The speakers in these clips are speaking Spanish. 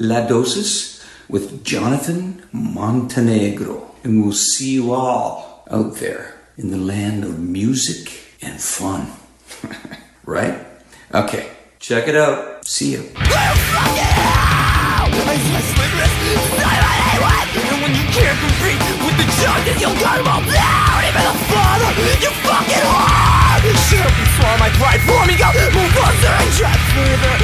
La Dosis with Jonathan Montenegro. And we'll see you all out there in the land of music and fun. right? Okay, check it out. See you. You my pride for me, go move closer and try further.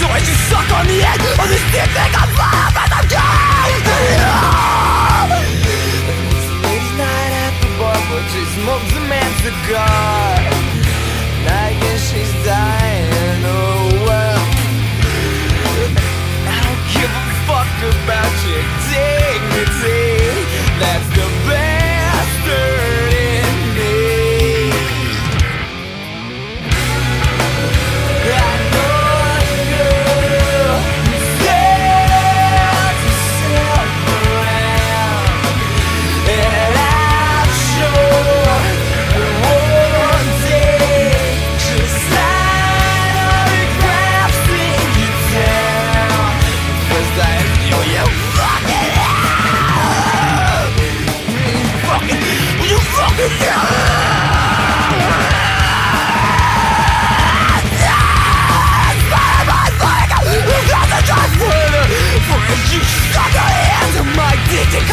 So I just suck on the end of this dick thing I'm fire as I'm gone. Ladies night at the bar, but she smokes a man's cigar. And I guess she's dying, oh well. I don't give a fuck about your dignity.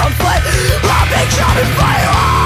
I'll be I've been jumping fire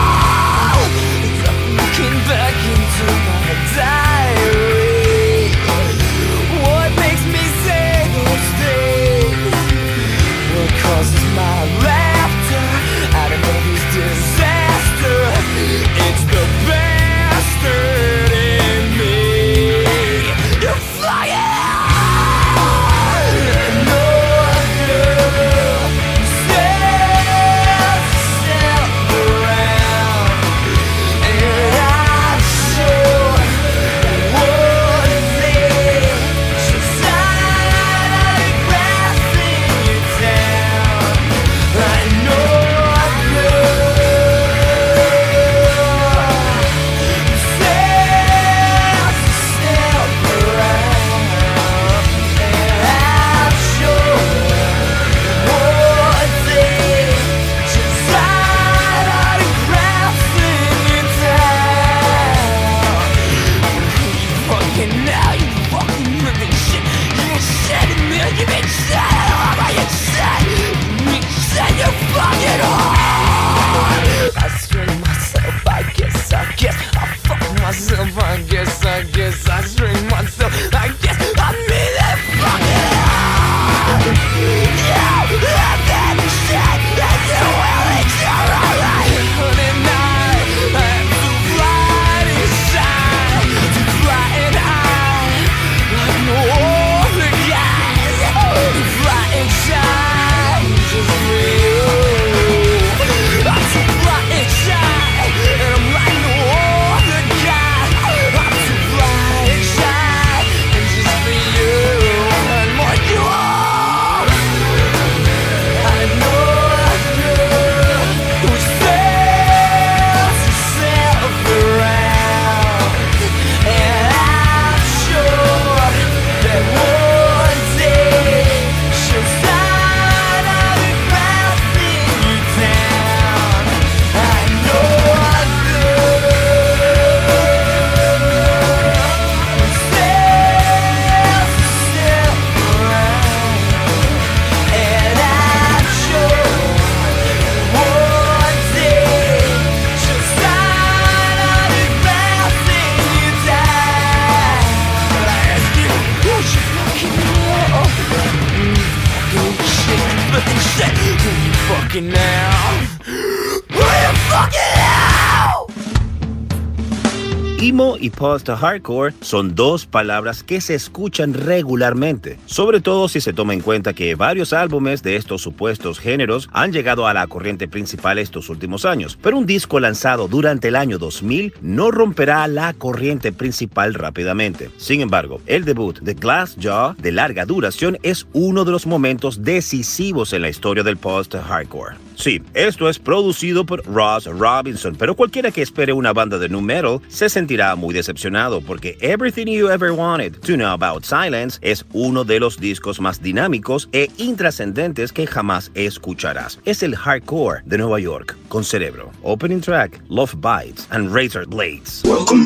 Y post-hardcore son dos palabras que se escuchan regularmente, sobre todo si se toma en cuenta que varios álbumes de estos supuestos géneros han llegado a la corriente principal estos últimos años, pero un disco lanzado durante el año 2000 no romperá la corriente principal rápidamente. Sin embargo, el debut de Glass Jaw de larga duración es uno de los momentos decisivos en la historia del post-hardcore. Sí, esto es producido por Ross Robinson, pero cualquiera que espere una banda de nu metal se sentirá muy decepcionado porque Everything You Ever Wanted to Know About Silence es uno de los discos más dinámicos e intrascendentes que jamás escucharás. Es el hardcore de Nueva York con Cerebro, Opening Track, Love Bites and Razor Blades. Welcome.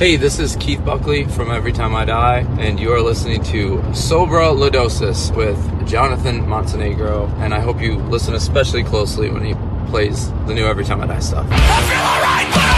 Hey, this is Keith Buckley from Every Time I Die, and you are listening to Sobra Lodosis with Jonathan Montenegro. And I hope you listen especially closely when he plays the new Every Time I Die stuff. Nothing's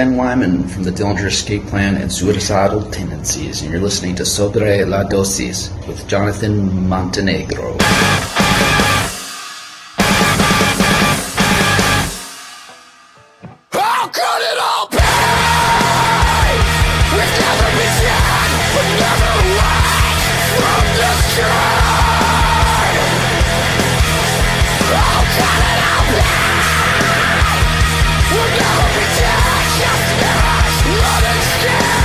Ben Wyman from the Dillinger Escape Plan and Suicidal Tendencies, and you're listening to Sobre la Dosis with Jonathan Montenegro. ¿Cómo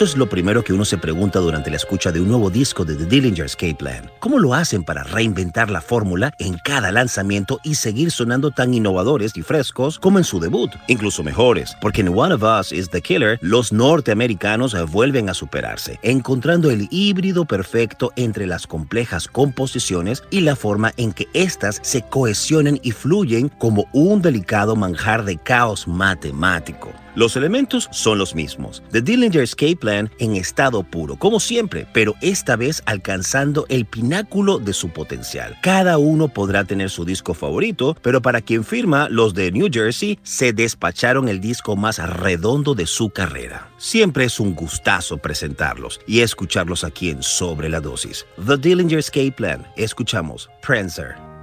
Eso es lo primero que uno se pregunta durante la escucha de un nuevo disco de The Dillinger Escape Plan. ¿Cómo lo hacen para reinventar la fórmula en cada lanzamiento y seguir sonando tan innovadores y frescos como en su debut? Incluso mejores, porque en One of Us is the Killer, los norteamericanos vuelven a superarse, encontrando el híbrido perfecto entre las complejas composiciones y la forma en que éstas se cohesionan y fluyen como un delicado manjar de caos matemático. Los elementos son los mismos. The Dillinger Escape Plan en estado puro, como siempre, pero esta vez alcanzando el pináculo de su potencial. Cada uno podrá tener su disco favorito, pero para quien firma, los de New Jersey se despacharon el disco más redondo de su carrera. Siempre es un gustazo presentarlos y escucharlos aquí en Sobre la Dosis. The Dillinger Escape Plan. Escuchamos Prancer.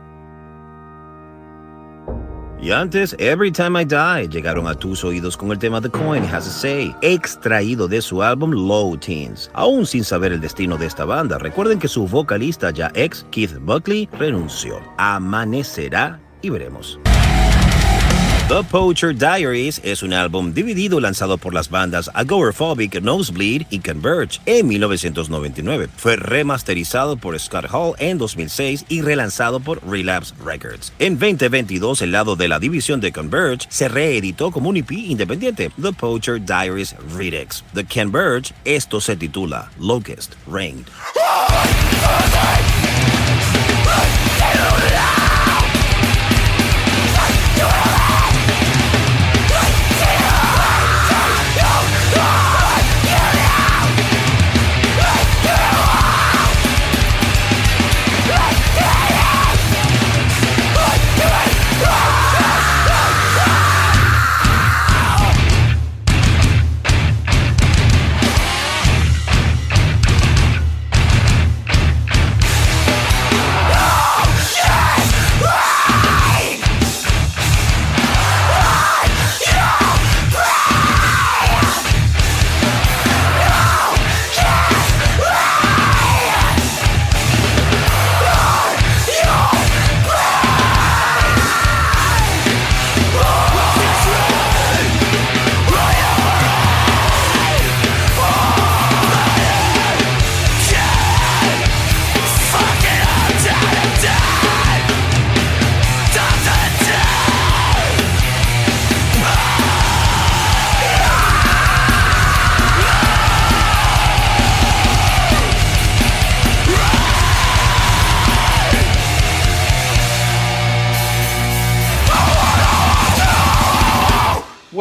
Y antes, Every Time I Die llegaron a tus oídos con el tema The Coin Has a Say, extraído de su álbum Low Teens. Aún sin saber el destino de esta banda, recuerden que su vocalista ya ex, Keith Buckley, renunció. Amanecerá y veremos. The Poacher Diaries es un álbum dividido lanzado por las bandas Agoraphobic, Nosebleed y Converge en 1999. Fue remasterizado por Scott Hall en 2006 y relanzado por Relapse Records. En 2022, el lado de la división de Converge se reeditó como un EP independiente, The Poacher Diaries Redux. The Converge, esto se titula Locust Reigned.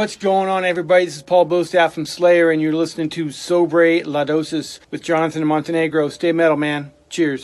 What's going on, everybody? This is Paul Bostaff from Slayer, and you're listening to Sobre La Dosis with Jonathan Montenegro. Stay metal, man. Cheers.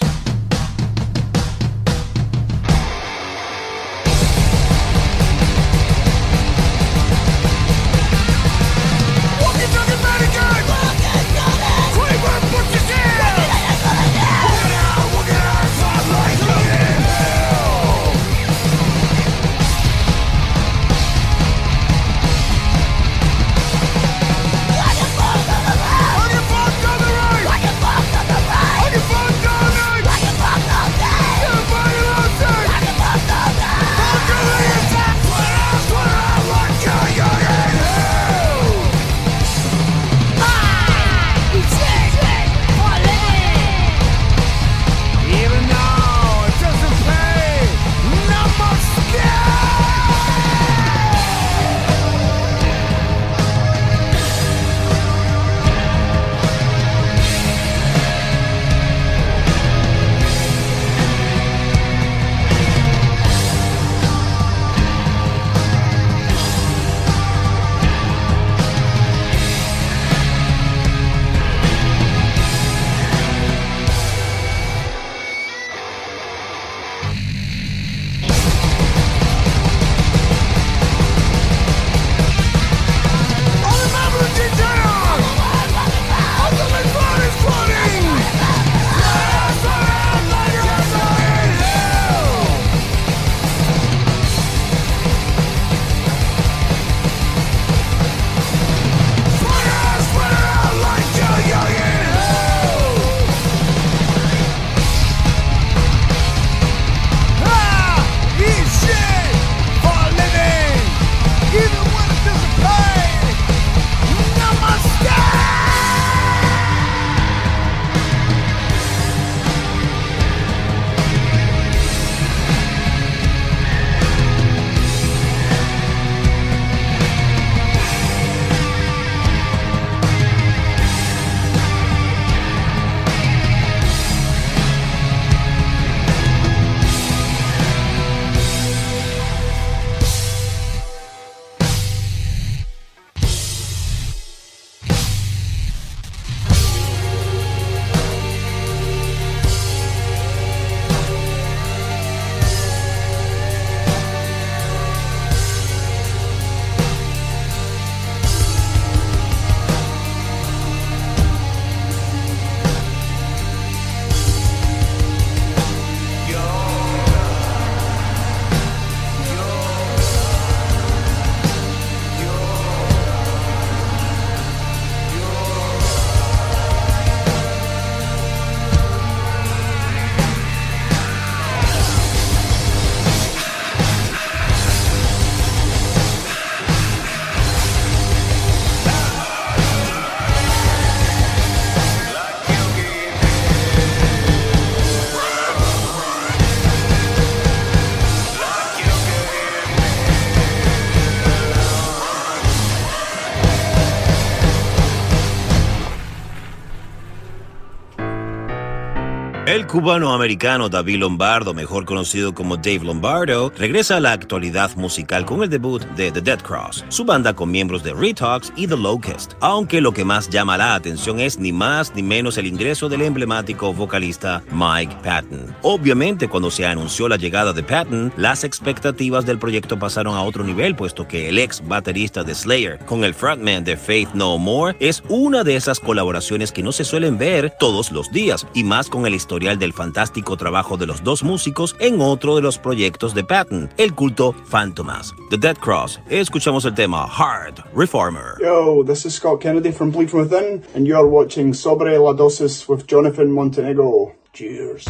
El cubano-americano David Lombardo, mejor conocido como Dave Lombardo, regresa a la actualidad musical con el debut de The Dead Cross, su banda con miembros de Retox y The Locust, aunque lo que más llama la atención es ni más ni menos el ingreso del emblemático vocalista Mike Patton. Obviamente, cuando se anunció la llegada de Patton, las expectativas del proyecto pasaron a otro nivel, puesto que el ex baterista de Slayer con el frontman de Faith No More es una de esas colaboraciones que no se suelen ver todos los días, y más con el historial del fantástico trabajo de los dos músicos en otro de los proyectos de Patton, el culto Phantomas. The Dead Cross, escuchamos el tema Hard Reformer. Yo, this is Scott Kennedy from Bleed From Within, and you're watching Sobre la Dosis with Jonathan Montenegro. Cheers.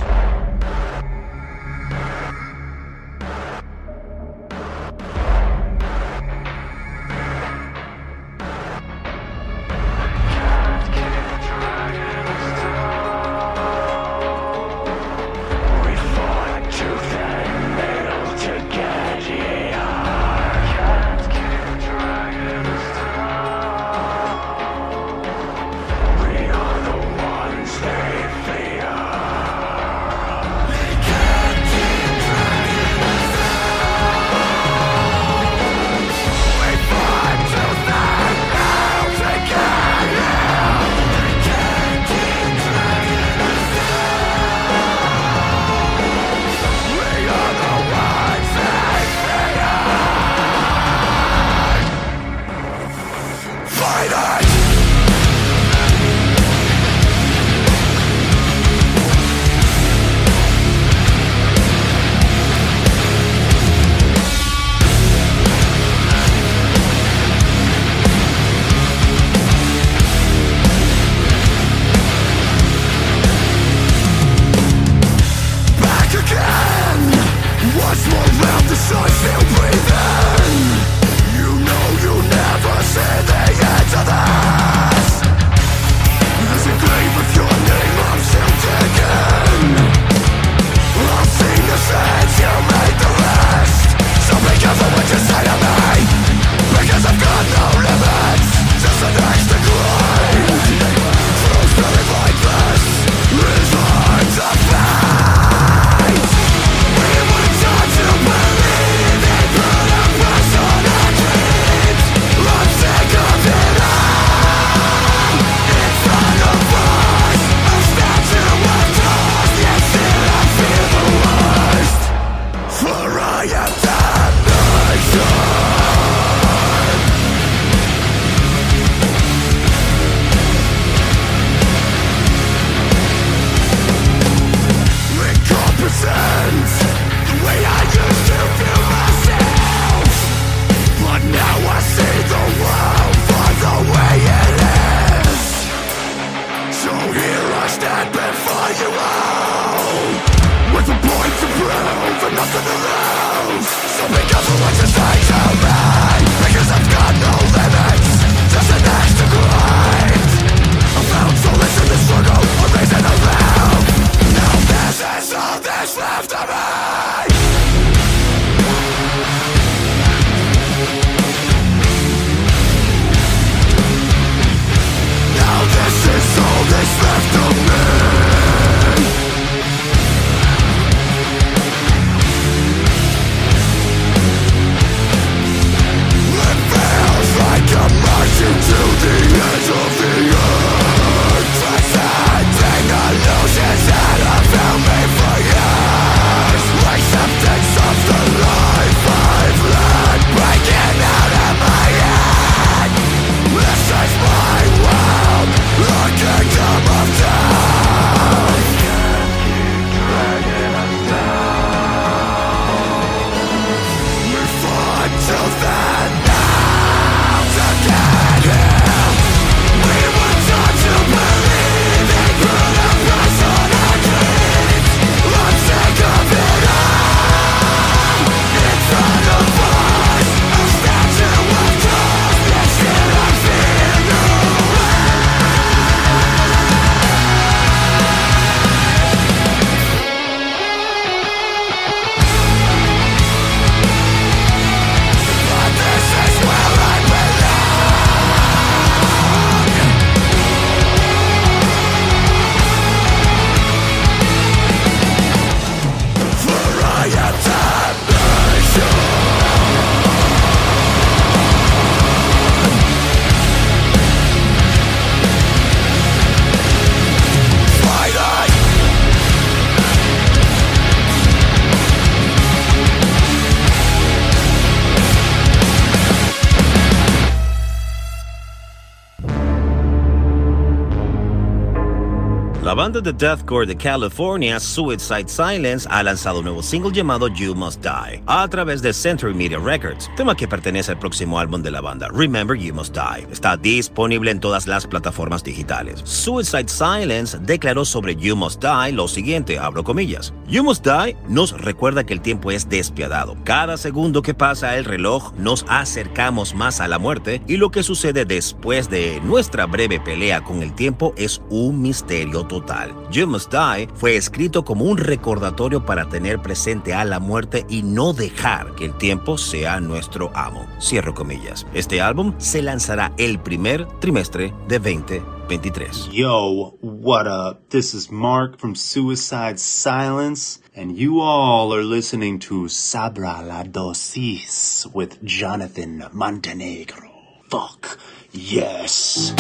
Banda de deathcore de California, Suicide Silence, ha lanzado un nuevo single llamado You Must Die a través de Century Media Records, tema que pertenece al próximo álbum de la banda, Remember You Must Die. Está disponible en todas las plataformas digitales. Suicide Silence declaró sobre You Must Die lo siguiente, abro comillas. You Must Die nos recuerda que el tiempo es despiadado. Cada segundo que pasa el reloj nos acercamos más a la muerte y lo que sucede después de nuestra breve pelea con el tiempo es un misterio total. You Must Die fue escrito como un recordatorio para tener presente a la muerte y no dejar que el tiempo sea nuestro amo. Cierro comillas. Este álbum se lanzará el primer trimestre de 2023. Yo, what up? This is Mark from Suicide Silence, and you all are listening to Sabra la Dosis with Jonathan Montenegro. Fuck yes.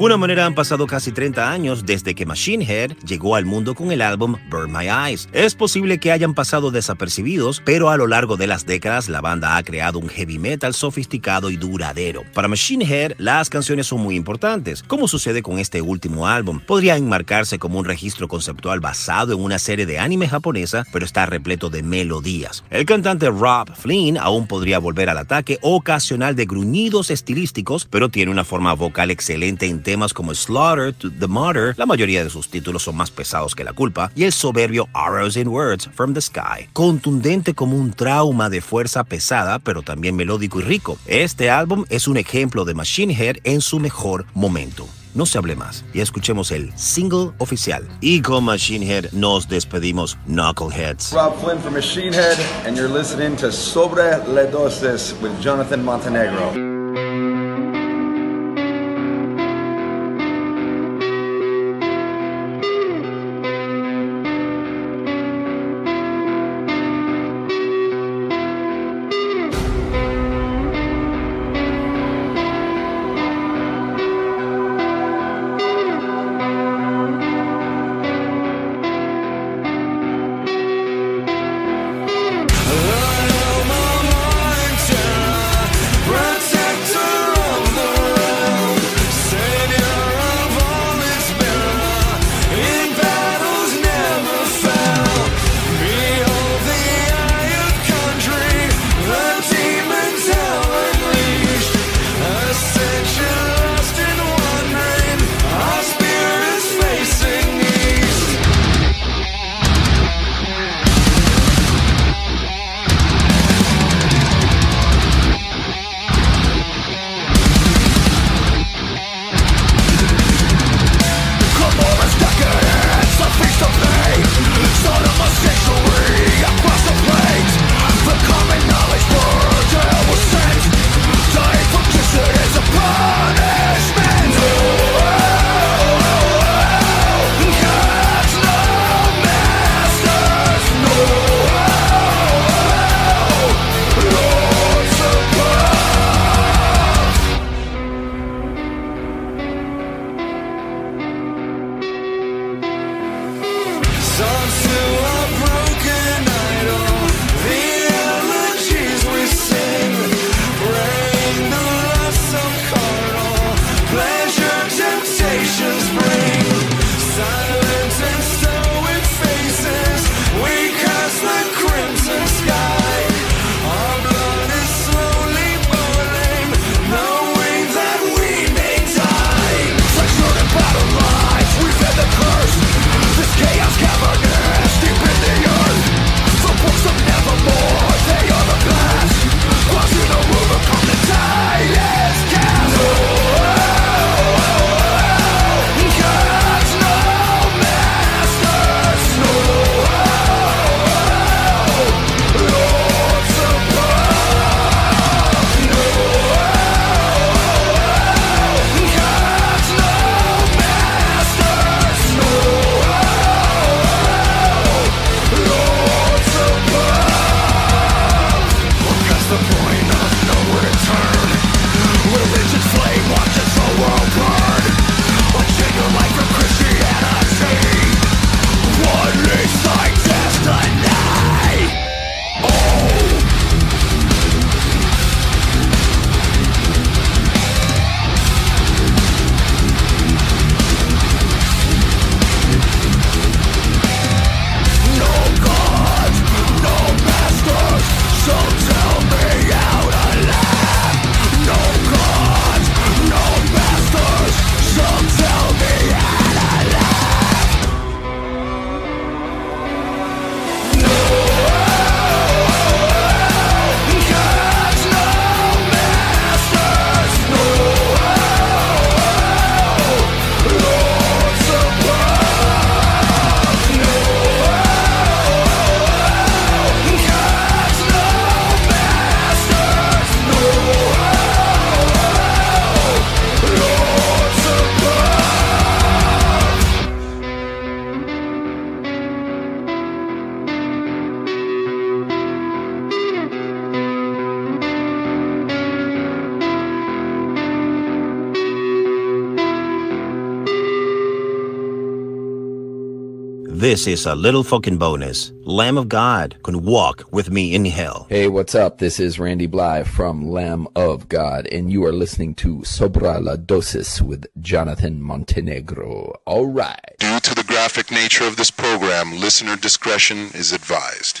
Alguna manera han pasado casi 30 años desde que Machine Head llegó al mundo con el álbum Burn My Eyes. Es posible que hayan pasado desapercibidos, pero a lo largo de las décadas la banda ha creado un heavy metal sofisticado y duradero. Para Machine Head, las canciones son muy importantes, como sucede con este último álbum. Podría enmarcarse como un registro conceptual basado en una serie de anime japonesa, pero está repleto de melodías. El cantante Rob Flynn aún podría volver al ataque ocasional de gruñidos estilísticos, pero tiene una forma vocal excelente en temas como Slaughter to the Martyr, la mayoría de sus títulos son más pesados que la culpa, y el soberbio Arrows in Words from the Sky, contundente como un trauma de fuerza pesada, pero también melódico y rico. Este álbum es un ejemplo de Machine Head en su mejor momento. No se hable más y escuchemos el single oficial. Y con Machine Head nos despedimos, Knuckleheads. Rob Flynn from Machine Head, and you're listening to Sobre Le Dosis with Jonathan Montenegro. This is a little fucking bonus. Lamb of God can walk with me in hell. Hey, what's up? This is Randy Bly from Lamb of God, and you are listening to Sobra la Dosis with Jonathan Montenegro. All right. Due to the graphic nature of this program, listener discretion is advised.